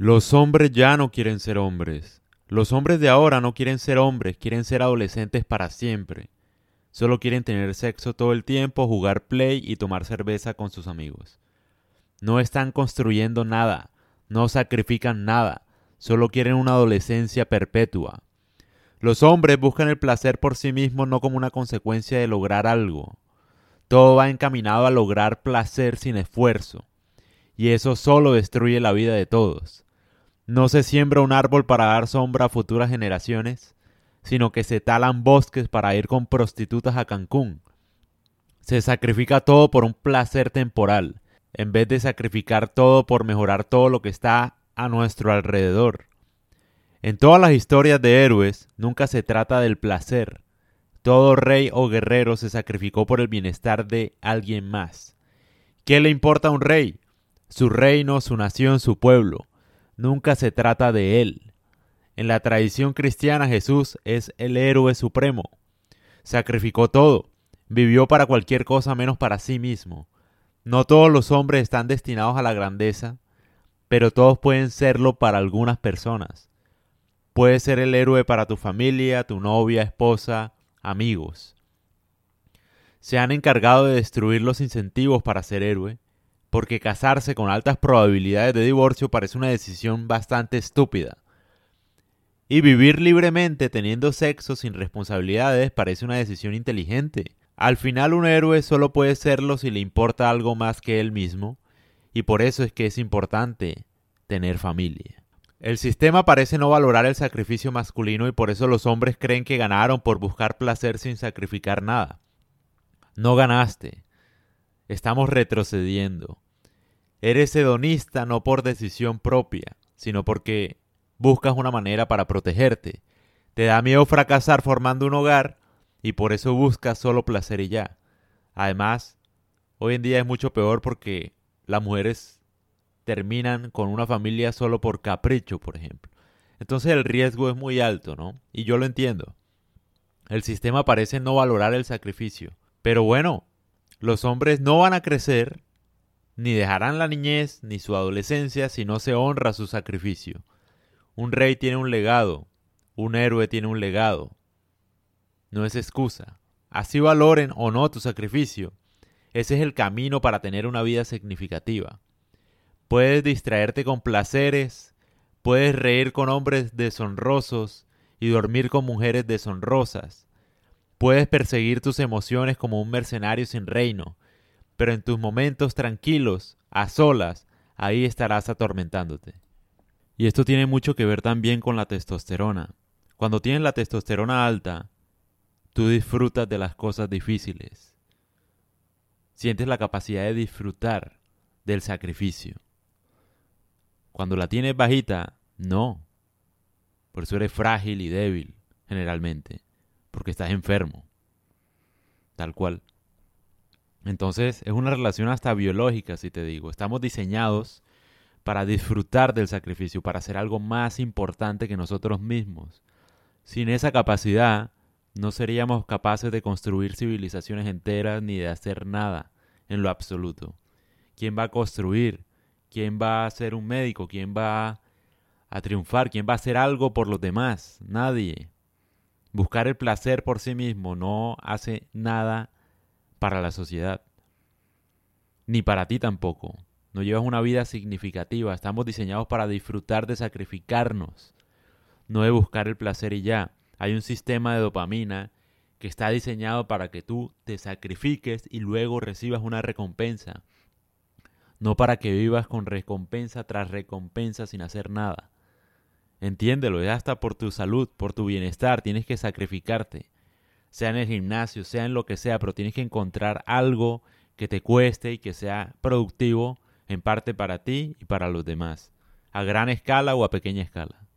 Los hombres ya no quieren ser hombres. Los hombres de ahora no quieren ser hombres, quieren ser adolescentes para siempre. Solo quieren tener sexo todo el tiempo, jugar play y tomar cerveza con sus amigos. No están construyendo nada, no sacrifican nada, solo quieren una adolescencia perpetua. Los hombres buscan el placer por sí mismos no como una consecuencia de lograr algo. Todo va encaminado a lograr placer sin esfuerzo. Y eso solo destruye la vida de todos. No se siembra un árbol para dar sombra a futuras generaciones, sino que se talan bosques para ir con prostitutas a Cancún. Se sacrifica todo por un placer temporal, en vez de sacrificar todo por mejorar todo lo que está a nuestro alrededor. En todas las historias de héroes nunca se trata del placer. Todo rey o guerrero se sacrificó por el bienestar de alguien más. ¿Qué le importa a un rey? Su reino, su nación, su pueblo nunca se trata de él. En la tradición cristiana Jesús es el héroe supremo. Sacrificó todo, vivió para cualquier cosa menos para sí mismo. No todos los hombres están destinados a la grandeza, pero todos pueden serlo para algunas personas. Puedes ser el héroe para tu familia, tu novia, esposa, amigos. Se han encargado de destruir los incentivos para ser héroe porque casarse con altas probabilidades de divorcio parece una decisión bastante estúpida. Y vivir libremente teniendo sexo sin responsabilidades parece una decisión inteligente. Al final un héroe solo puede serlo si le importa algo más que él mismo, y por eso es que es importante tener familia. El sistema parece no valorar el sacrificio masculino y por eso los hombres creen que ganaron por buscar placer sin sacrificar nada. No ganaste, estamos retrocediendo. Eres hedonista no por decisión propia, sino porque buscas una manera para protegerte. Te da miedo fracasar formando un hogar y por eso buscas solo placer y ya. Además, hoy en día es mucho peor porque las mujeres terminan con una familia solo por capricho, por ejemplo. Entonces el riesgo es muy alto, ¿no? Y yo lo entiendo. El sistema parece no valorar el sacrificio. Pero bueno, los hombres no van a crecer, ni dejarán la niñez ni su adolescencia si no se honra su sacrificio. Un rey tiene un legado, un héroe tiene un legado. No es excusa. Así valoren o no tu sacrificio. Ese es el camino para tener una vida significativa. Puedes distraerte con placeres, puedes reír con hombres deshonrosos y dormir con mujeres deshonrosas. Puedes perseguir tus emociones como un mercenario sin reino, pero en tus momentos tranquilos, a solas, ahí estarás atormentándote. Y esto tiene mucho que ver también con la testosterona. Cuando tienes la testosterona alta, tú disfrutas de las cosas difíciles. Sientes la capacidad de disfrutar del sacrificio. Cuando la tienes bajita, no. Por eso eres frágil y débil, generalmente porque estás enfermo. Tal cual. Entonces es una relación hasta biológica, si te digo. Estamos diseñados para disfrutar del sacrificio, para hacer algo más importante que nosotros mismos. Sin esa capacidad, no seríamos capaces de construir civilizaciones enteras ni de hacer nada en lo absoluto. ¿Quién va a construir? ¿Quién va a ser un médico? ¿Quién va a triunfar? ¿Quién va a hacer algo por los demás? Nadie. Buscar el placer por sí mismo no hace nada para la sociedad. Ni para ti tampoco. No llevas una vida significativa. Estamos diseñados para disfrutar de sacrificarnos, no de buscar el placer y ya. Hay un sistema de dopamina que está diseñado para que tú te sacrifiques y luego recibas una recompensa. No para que vivas con recompensa tras recompensa sin hacer nada. Entiéndelo, es hasta por tu salud, por tu bienestar, tienes que sacrificarte. Sea en el gimnasio, sea en lo que sea, pero tienes que encontrar algo que te cueste y que sea productivo en parte para ti y para los demás, a gran escala o a pequeña escala.